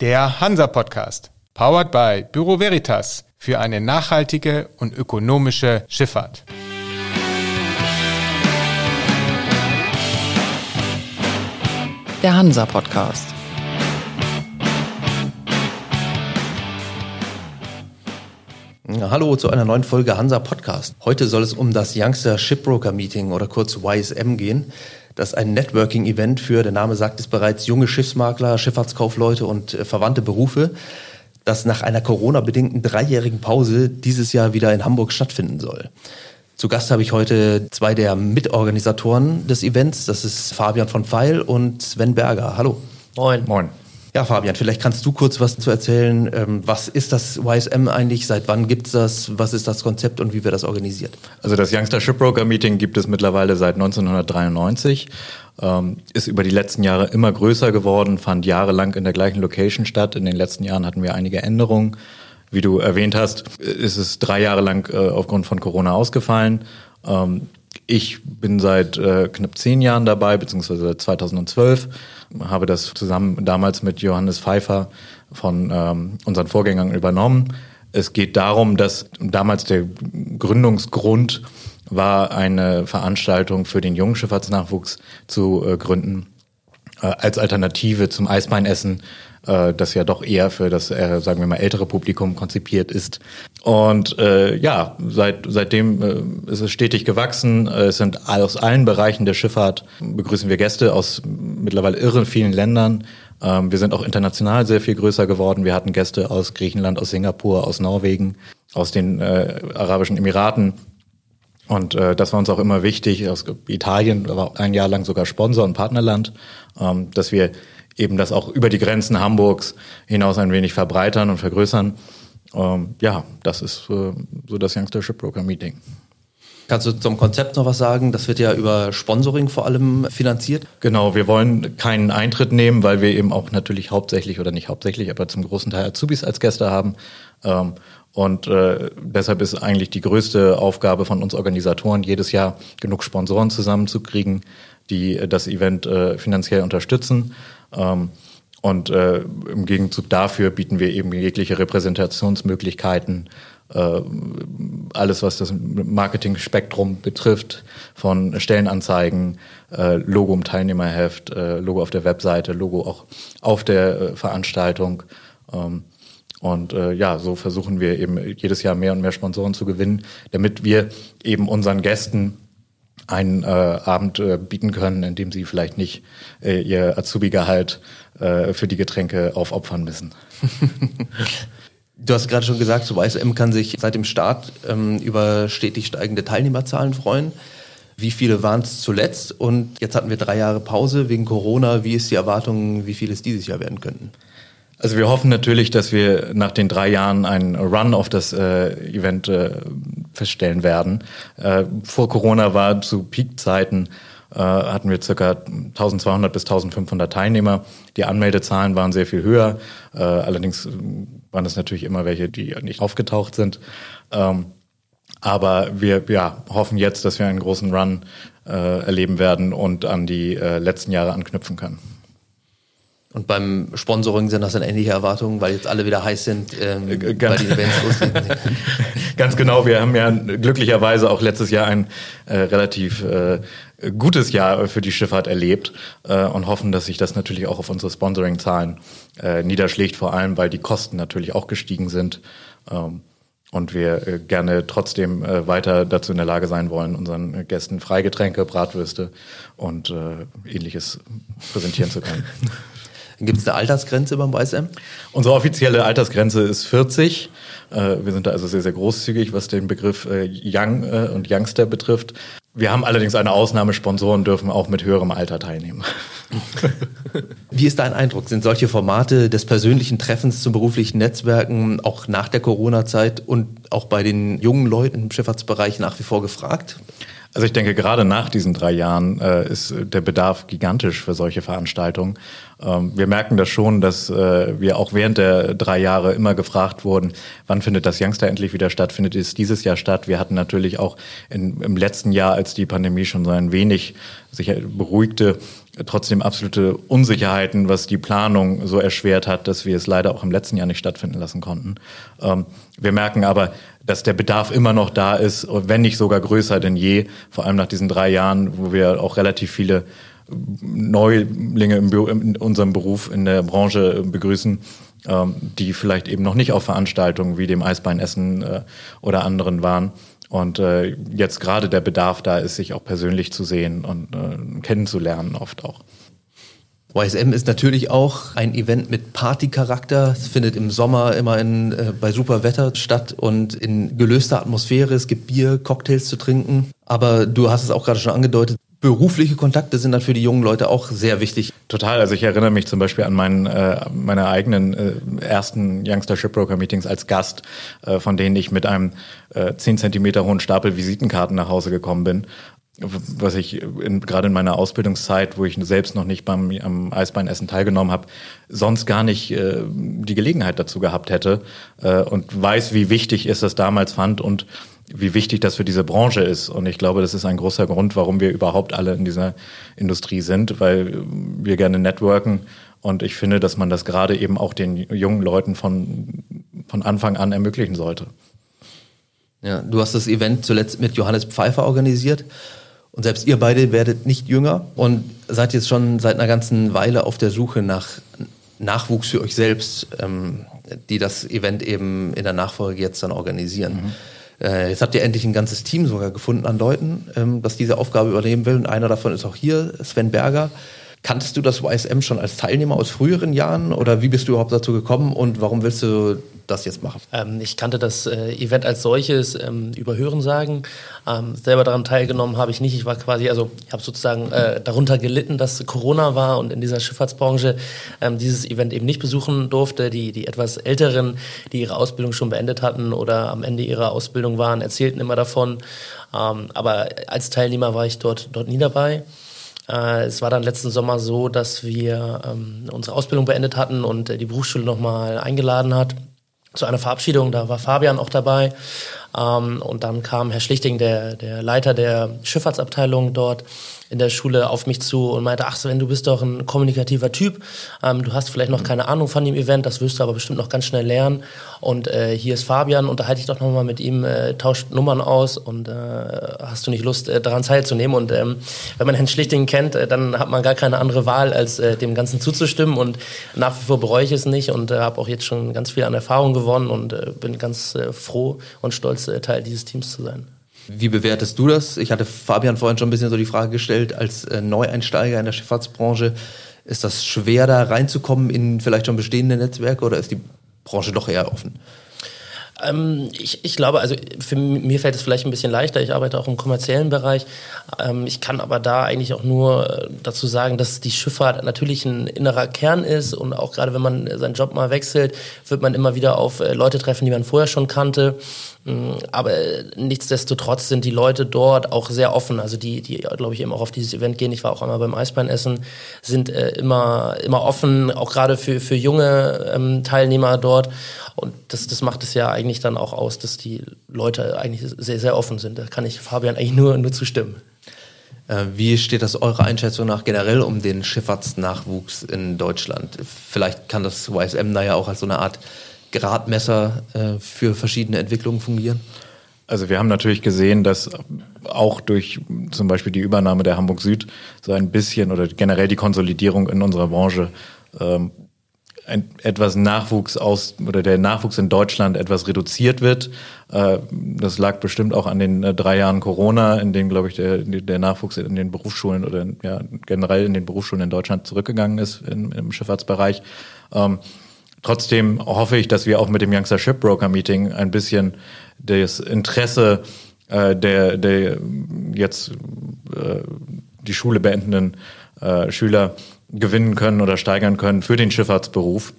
Der Hansa-Podcast, powered by Büro Veritas für eine nachhaltige und ökonomische Schifffahrt. Der Hansa-Podcast. Hallo zu einer neuen Folge Hansa Podcast. Heute soll es um das Youngster Shipbroker Meeting oder kurz YSM gehen. Das ist ein Networking-Event für, der Name sagt es bereits, junge Schiffsmakler, Schifffahrtskaufleute und äh, verwandte Berufe, das nach einer Corona-bedingten dreijährigen Pause dieses Jahr wieder in Hamburg stattfinden soll. Zu Gast habe ich heute zwei der Mitorganisatoren des Events. Das ist Fabian von Pfeil und Sven Berger. Hallo. Moin. Moin. Ja, Fabian, vielleicht kannst du kurz was zu erzählen. Ähm, was ist das YSM eigentlich? Seit wann gibt es das? Was ist das Konzept und wie wird das organisiert? Also das Youngster Shipbroker Meeting gibt es mittlerweile seit 1993. Ähm, ist über die letzten Jahre immer größer geworden, fand jahrelang in der gleichen Location statt. In den letzten Jahren hatten wir einige Änderungen. Wie du erwähnt hast, ist es drei Jahre lang äh, aufgrund von Corona ausgefallen. Ähm, ich bin seit äh, knapp zehn Jahren dabei, beziehungsweise seit 2012 habe das zusammen damals mit Johannes Pfeiffer von ähm, unseren Vorgängern übernommen. Es geht darum, dass damals der Gründungsgrund war, eine Veranstaltung für den jungen Schifffahrtsnachwuchs zu äh, gründen, als Alternative zum Eisbeinessen äh, das ja doch eher für das, äh, sagen wir mal, ältere Publikum konzipiert ist. Und äh, ja, seit, seitdem äh, ist es stetig gewachsen. Äh, es sind aus allen Bereichen der Schifffahrt begrüßen wir Gäste aus mittlerweile irre vielen Ländern. Ähm, wir sind auch international sehr viel größer geworden. Wir hatten Gäste aus Griechenland, aus Singapur, aus Norwegen, aus den äh, Arabischen Emiraten. Und äh, das war uns auch immer wichtig. Aus Italien war ein Jahr lang sogar Sponsor und Partnerland, ähm, dass wir eben das auch über die Grenzen Hamburgs hinaus ein wenig verbreitern und vergrößern. Ähm, ja, das ist äh, so das Youngster Shipbroker Meeting. Kannst du zum Konzept noch was sagen? Das wird ja über Sponsoring vor allem finanziert. Genau, wir wollen keinen Eintritt nehmen, weil wir eben auch natürlich hauptsächlich oder nicht hauptsächlich, aber zum großen Teil Azubis als Gäste haben. Ähm, und äh, deshalb ist eigentlich die größte Aufgabe von uns Organisatoren, jedes Jahr genug Sponsoren zusammenzukriegen, die das Event äh, finanziell unterstützen. Ähm, und äh, im Gegenzug dafür bieten wir eben jegliche Repräsentationsmöglichkeiten, äh, alles was das Marketing-Spektrum betrifft, von Stellenanzeigen, äh, Logo im Teilnehmerheft, äh, Logo auf der Webseite, Logo auch auf der äh, Veranstaltung. Ähm, und äh, ja, so versuchen wir eben jedes Jahr mehr und mehr Sponsoren zu gewinnen, damit wir eben unseren Gästen einen äh, Abend äh, bieten können, in dem sie vielleicht nicht äh, ihr Azubi-Gehalt äh, für die Getränke aufopfern müssen. Du hast gerade schon gesagt, so YSM kann sich seit dem Start ähm, über stetig steigende Teilnehmerzahlen freuen. Wie viele waren es zuletzt? Und jetzt hatten wir drei Jahre Pause wegen Corona. Wie ist die Erwartung, wie viele es dieses Jahr werden könnten? Also wir hoffen natürlich, dass wir nach den drei Jahren einen Run auf das äh, Event äh, feststellen werden. Äh, vor Corona war zu Peakzeiten äh, hatten wir circa 1200 bis 1500 Teilnehmer. Die Anmeldezahlen waren sehr viel höher. Äh, allerdings waren es natürlich immer welche, die nicht aufgetaucht sind. Ähm, aber wir ja, hoffen jetzt, dass wir einen großen Run äh, erleben werden und an die äh, letzten Jahre anknüpfen können. Und beim Sponsoring sind das dann ähnliche Erwartungen, weil jetzt alle wieder heiß sind, ähm, äh, Ganz, weil die Events losgehen. Ganz genau, wir haben ja glücklicherweise auch letztes Jahr ein äh, relativ äh, gutes Jahr für die Schifffahrt erlebt äh, und hoffen, dass sich das natürlich auch auf unsere Sponsoring-Zahlen äh, niederschlägt, vor allem weil die Kosten natürlich auch gestiegen sind. Ähm, und wir äh, gerne trotzdem äh, weiter dazu in der Lage sein wollen, unseren Gästen Freigetränke, Bratwürste und äh, ähnliches präsentieren zu können. Gibt es eine Altersgrenze beim YSM? Unsere offizielle Altersgrenze ist 40. Äh, wir sind da also sehr, sehr großzügig, was den Begriff äh, Young äh, und Youngster betrifft. Wir haben allerdings eine Ausnahme, Sponsoren dürfen auch mit höherem Alter teilnehmen. Wie ist dein Eindruck? Sind solche Formate des persönlichen Treffens zum beruflichen Netzwerken auch nach der Corona-Zeit und auch bei den jungen Leuten im Schifffahrtsbereich nach wie vor gefragt? Also ich denke, gerade nach diesen drei Jahren äh, ist der Bedarf gigantisch für solche Veranstaltungen. Ähm, wir merken das schon, dass äh, wir auch während der drei Jahre immer gefragt wurden, wann findet das Youngster endlich wieder statt? Findet es dieses Jahr statt? Wir hatten natürlich auch in, im letzten Jahr, als die Pandemie schon so ein wenig sich beruhigte, trotzdem absolute Unsicherheiten, was die Planung so erschwert hat, dass wir es leider auch im letzten Jahr nicht stattfinden lassen konnten. Ähm, wir merken aber, dass der Bedarf immer noch da ist, wenn nicht sogar größer denn je, vor allem nach diesen drei Jahren, wo wir auch relativ viele Neulinge in unserem Beruf in der Branche begrüßen, ähm, die vielleicht eben noch nicht auf Veranstaltungen wie dem Eisbeinessen äh, oder anderen waren. Und äh, jetzt gerade der Bedarf da ist, sich auch persönlich zu sehen und äh, kennenzulernen oft auch. YSM ist natürlich auch ein Event mit Partycharakter. Es findet im Sommer immer in, äh, bei super Wetter statt und in gelöster Atmosphäre. Es gibt Bier, Cocktails zu trinken. Aber du hast es auch gerade schon angedeutet, berufliche Kontakte sind dann für die jungen Leute auch sehr wichtig. Total. Also ich erinnere mich zum Beispiel an meinen, äh, meine eigenen äh, ersten Youngster Shipbroker Meetings als Gast, äh, von denen ich mit einem äh, 10 Zentimeter hohen Stapel Visitenkarten nach Hause gekommen bin. Was ich in, gerade in meiner Ausbildungszeit, wo ich selbst noch nicht beim am Eisbeinessen teilgenommen habe, sonst gar nicht äh, die Gelegenheit dazu gehabt hätte äh, und weiß, wie wichtig es das damals fand und wie wichtig das für diese Branche ist. Und ich glaube, das ist ein großer Grund, warum wir überhaupt alle in dieser Industrie sind, weil wir gerne networken. Und ich finde, dass man das gerade eben auch den jungen Leuten von, von Anfang an ermöglichen sollte. Ja, du hast das Event zuletzt mit Johannes Pfeiffer organisiert. Und selbst ihr beide werdet nicht jünger und seid jetzt schon seit einer ganzen Weile auf der Suche nach Nachwuchs für euch selbst, ähm, die das Event eben in der Nachfolge jetzt dann organisieren. Mhm. Äh, jetzt habt ihr endlich ein ganzes Team sogar gefunden an Leuten, ähm, das diese Aufgabe übernehmen will. Und einer davon ist auch hier, Sven Berger. Kanntest du das YSM schon als Teilnehmer aus früheren Jahren oder wie bist du überhaupt dazu gekommen und warum willst du das jetzt machen? Ähm, ich kannte das äh, Event als solches ähm, über Hörensagen. Ähm, selber daran teilgenommen habe ich nicht. Ich war quasi, also ich habe sozusagen äh, darunter gelitten, dass Corona war und in dieser Schifffahrtsbranche ähm, dieses Event eben nicht besuchen durfte. Die, die etwas Älteren, die ihre Ausbildung schon beendet hatten oder am Ende ihrer Ausbildung waren, erzählten immer davon. Ähm, aber als Teilnehmer war ich dort, dort nie dabei. Äh, es war dann letzten Sommer so, dass wir ähm, unsere Ausbildung beendet hatten und äh, die Berufsschule nochmal eingeladen hat zu einer Verabschiedung. Da war Fabian auch dabei. Ähm, und dann kam Herr Schlichting, der, der Leiter der Schifffahrtsabteilung dort, in der Schule auf mich zu und meinte, ach Sven, du bist doch ein kommunikativer Typ, ähm, du hast vielleicht noch keine Ahnung von dem Event, das wirst du aber bestimmt noch ganz schnell lernen. Und äh, hier ist Fabian, unterhalte ich doch nochmal mit ihm, äh, tauscht Nummern aus und äh, hast du nicht Lust, äh, daran teilzunehmen? Und ähm, wenn man Herrn Schlichting kennt, äh, dann hat man gar keine andere Wahl, als äh, dem Ganzen zuzustimmen. Und nach wie vor bereue ich es nicht und äh, habe auch jetzt schon ganz viel an Erfahrung gewonnen und äh, bin ganz äh, froh und stolz, äh, Teil dieses Teams zu sein. Wie bewertest du das? Ich hatte Fabian vorhin schon ein bisschen so die Frage gestellt, als äh, Neueinsteiger in der Schifffahrtsbranche, ist das schwer da reinzukommen in vielleicht schon bestehende Netzwerke oder ist die Branche doch eher offen? Ähm, ich, ich glaube, also für mir fällt es vielleicht ein bisschen leichter. Ich arbeite auch im kommerziellen Bereich. Ähm, ich kann aber da eigentlich auch nur äh, dazu sagen, dass die Schifffahrt natürlich ein innerer Kern ist und auch gerade wenn man seinen Job mal wechselt, wird man immer wieder auf äh, Leute treffen, die man vorher schon kannte. Mm, aber nichtsdestotrotz sind die Leute dort auch sehr offen. Also die, die glaube ich, eben auch auf dieses Event gehen. Ich war auch einmal beim Eisbeinessen, sind äh, immer, immer offen, auch gerade für, für junge ähm, Teilnehmer dort. Und das, das macht es ja eigentlich dann auch aus, dass die Leute eigentlich sehr, sehr offen sind. Da kann ich Fabian eigentlich nur, nur zustimmen. Äh, wie steht das eurer Einschätzung nach generell um den Schifffahrtsnachwuchs in Deutschland? Vielleicht kann das YSM da ja auch als so eine Art Gradmesser äh, für verschiedene Entwicklungen fungieren? Also wir haben natürlich gesehen, dass auch durch zum Beispiel die Übernahme der Hamburg Süd so ein bisschen oder generell die Konsolidierung in unserer Branche ähm, ein, etwas Nachwuchs aus oder der Nachwuchs in Deutschland etwas reduziert wird. Äh, das lag bestimmt auch an den äh, drei Jahren Corona, in denen, glaube ich, der, der Nachwuchs in den Berufsschulen oder ja, generell in den Berufsschulen in Deutschland zurückgegangen ist in, im Schifffahrtsbereich. Ähm, trotzdem hoffe ich, dass wir auch mit dem Youngster Shipbroker Meeting ein bisschen das Interesse äh, der, der jetzt äh, die Schule beendenden äh, Schüler gewinnen können oder steigern können für den Schifffahrtsberuf,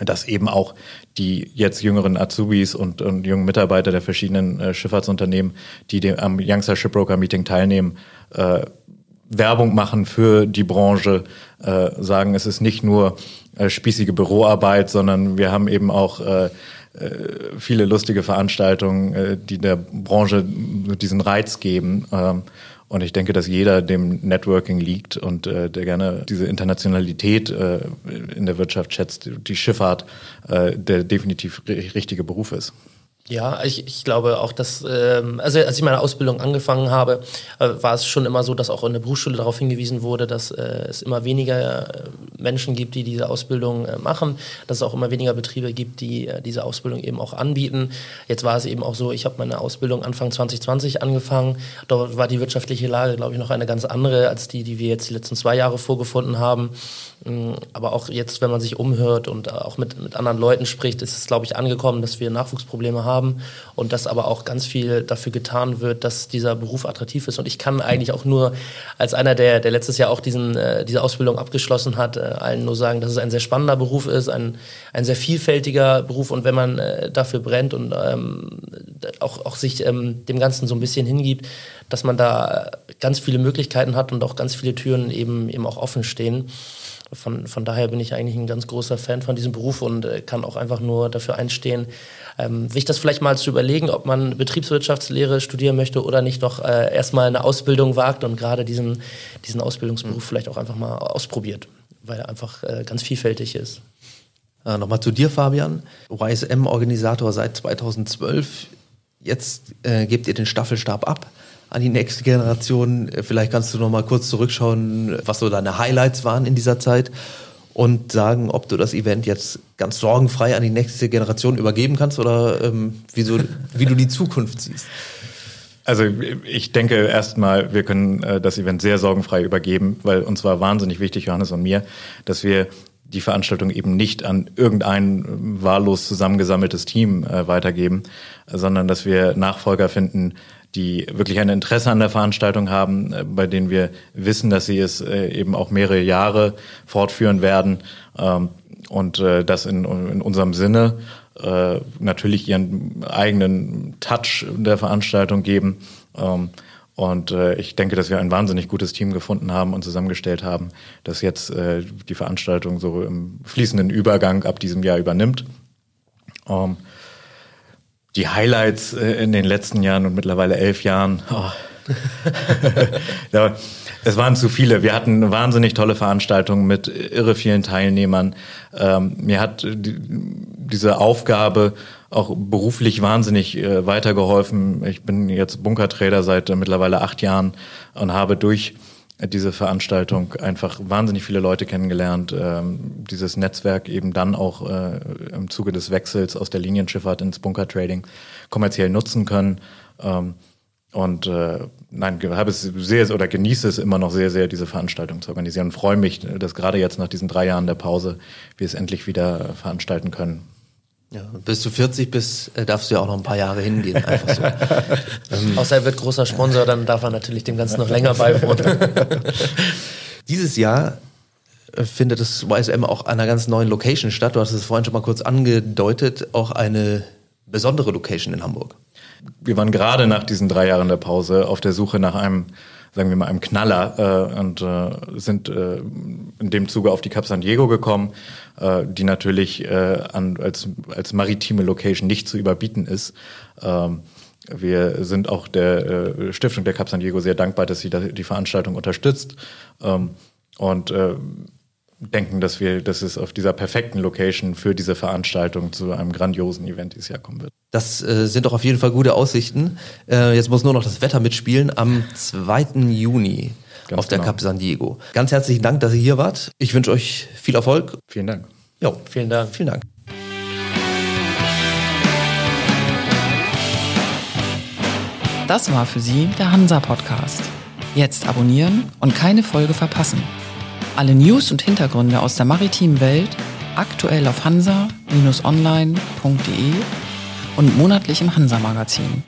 dass eben auch die jetzt jüngeren Azubis und, und jungen Mitarbeiter der verschiedenen äh, Schifffahrtsunternehmen, die dem, am Youngster Shipbroker Meeting teilnehmen, äh, Werbung machen für die Branche, äh, sagen, es ist nicht nur äh, spießige Büroarbeit, sondern wir haben eben auch äh, äh viele lustige Veranstaltungen, äh, die der Branche diesen Reiz geben. Ähm, Und ich denke, dass jeder dem Networking liegt und äh, der gerne diese Internationalität äh, in der Wirtschaft schätzt, die Schifffahrt, äh, der definitiv richtige Beruf ist. Ja, ich, ich glaube auch, dass, ähm, also als ich meine Ausbildung angefangen habe, äh, war es schon immer so, dass auch in der Berufsschule darauf hingewiesen wurde, dass äh, es immer weniger äh, Menschen gibt, die diese Ausbildung äh, machen, dass es auch immer weniger Betriebe gibt, die äh, diese Ausbildung eben auch anbieten. Jetzt war es eben auch so, ich habe meine Ausbildung Anfang 2020 angefangen. Dort war die wirtschaftliche Lage, glaube ich, noch eine ganz andere als die, die wir jetzt die letzten zwei Jahre vorgefunden haben. Mm, aber auch jetzt, wenn man sich umhört und auch mit, mit anderen Leuten spricht, ist es, glaube ich, angekommen, dass wir Nachwuchsprobleme haben und dass aber auch ganz viel dafür getan wird, dass dieser Beruf attraktiv ist. Und ich kann eigentlich auch nur als einer, der, der letztes Jahr auch diesen, äh, diese Ausbildung abgeschlossen hat, äh, allen nur sagen, dass es ein sehr spannender Beruf ist, ein, ein sehr vielfältiger Beruf und wenn man äh, dafür brennt und ähm, auch, auch sich ähm, dem Ganzen so ein bisschen hingibt, dass man da ganz viele Möglichkeiten hat und auch ganz viele Türen eben, eben auch offen stehen. Von, von daher bin ich eigentlich ein ganz großer Fan von diesem Beruf und äh, kann auch einfach nur dafür einstehen, ähm, sich das vielleicht mal zu überlegen, ob man Betriebswirtschaftslehre studieren möchte oder nicht doch äh, erstmal eine Ausbildung wagt und gerade diesen, diesen Ausbildungsberuf mhm. vielleicht auch einfach mal ausprobiert, weil er einfach äh, ganz vielfältig ist. Äh, Nochmal zu dir, Fabian. YSM-Organisator seit 2012. Jetzt äh, gebt ihr den Staffelstab ab an die nächste Generation. Äh, vielleicht kannst du noch mal kurz zurückschauen, was so deine Highlights waren in dieser Zeit und sagen, ob du das Event jetzt ganz sorgenfrei an die nächste Generation übergeben kannst oder ähm, wie, so, wie du die Zukunft siehst. Also ich denke erstmal, wir können äh, das Event sehr sorgenfrei übergeben, weil uns war wahnsinnig wichtig, Johannes und mir, dass wir die Veranstaltung eben nicht an irgendein wahllos zusammengesammeltes Team äh, weitergeben, sondern dass wir Nachfolger finden, die wirklich ein Interesse an der Veranstaltung haben, äh, bei denen wir wissen, dass sie es eben auch mehrere Jahre fortführen werden ähm, und das in unserem Sinne natürlich ihren eigenen Touch der Veranstaltung geben. Ähm, und ich denke, dass wir ein wahnsinnig gutes Team gefunden haben und zusammengestellt haben, das jetzt die Veranstaltung so im fließenden Übergang ab diesem Jahr übernimmt. Ähm, die Highlights äh, in den letzten Jahren und mittlerweile elf Jahren. Oh. ja, es waren zu viele. Wir hatten wahnsinnig tolle Veranstaltungen mit irre vielen Teilnehmern. Ähm, mir hat die, diese Aufgabe auch beruflich wahnsinnig äh, weitergeholfen. Ich bin jetzt Bunkertrader seit äh, mittlerweile acht Jahren und habe durch diese Veranstaltung einfach wahnsinnig viele Leute kennengelernt, ähm, dieses Netzwerk eben dann auch äh, im Zuge des Wechsels aus der Linienschifffahrt ins Bunkertrading kommerziell nutzen können. Ähm, und äh, nein, habe es sehr oder genieße es immer noch sehr, sehr, diese Veranstaltung zu organisieren und freue mich, dass gerade jetzt nach diesen drei Jahren der Pause wir es endlich wieder veranstalten können. Ja, bis du 40 bist, äh, darfst du ja auch noch ein paar Jahre hingehen. Einfach so. ähm, Außer er wird großer Sponsor, dann darf er natürlich dem Ganzen noch länger beiwohnen. Dieses Jahr äh, findet das YSM auch an einer ganz neuen Location statt. Du hast es vorhin schon mal kurz angedeutet, auch eine besondere Location in Hamburg. Wir waren gerade nach diesen drei Jahren der Pause auf der Suche nach einem sagen wir mal, einem Knaller äh, und äh, sind äh, in dem Zuge auf die Cap San Diego gekommen, äh, die natürlich äh, an, als, als maritime Location nicht zu überbieten ist. Ähm, wir sind auch der äh, Stiftung der Cap San Diego sehr dankbar, dass sie die Veranstaltung unterstützt. Ähm, und denken, dass wir, dass es auf dieser perfekten Location für diese Veranstaltung zu einem grandiosen Event dieses Jahr kommen wird. Das äh, sind doch auf jeden Fall gute Aussichten. Äh, jetzt muss nur noch das Wetter mitspielen am 2. Juni Ganz auf der genau. Cap San Diego. Ganz herzlichen Dank, dass ihr hier wart. Ich wünsche euch viel Erfolg. Vielen Dank. Jo, vielen Dank. Vielen Dank. Das war für Sie der Hansa Podcast. Jetzt abonnieren und keine Folge verpassen. Alle News und Hintergründe aus der maritimen Welt aktuell auf hansa-online.de und monatlich im Hansa Magazin.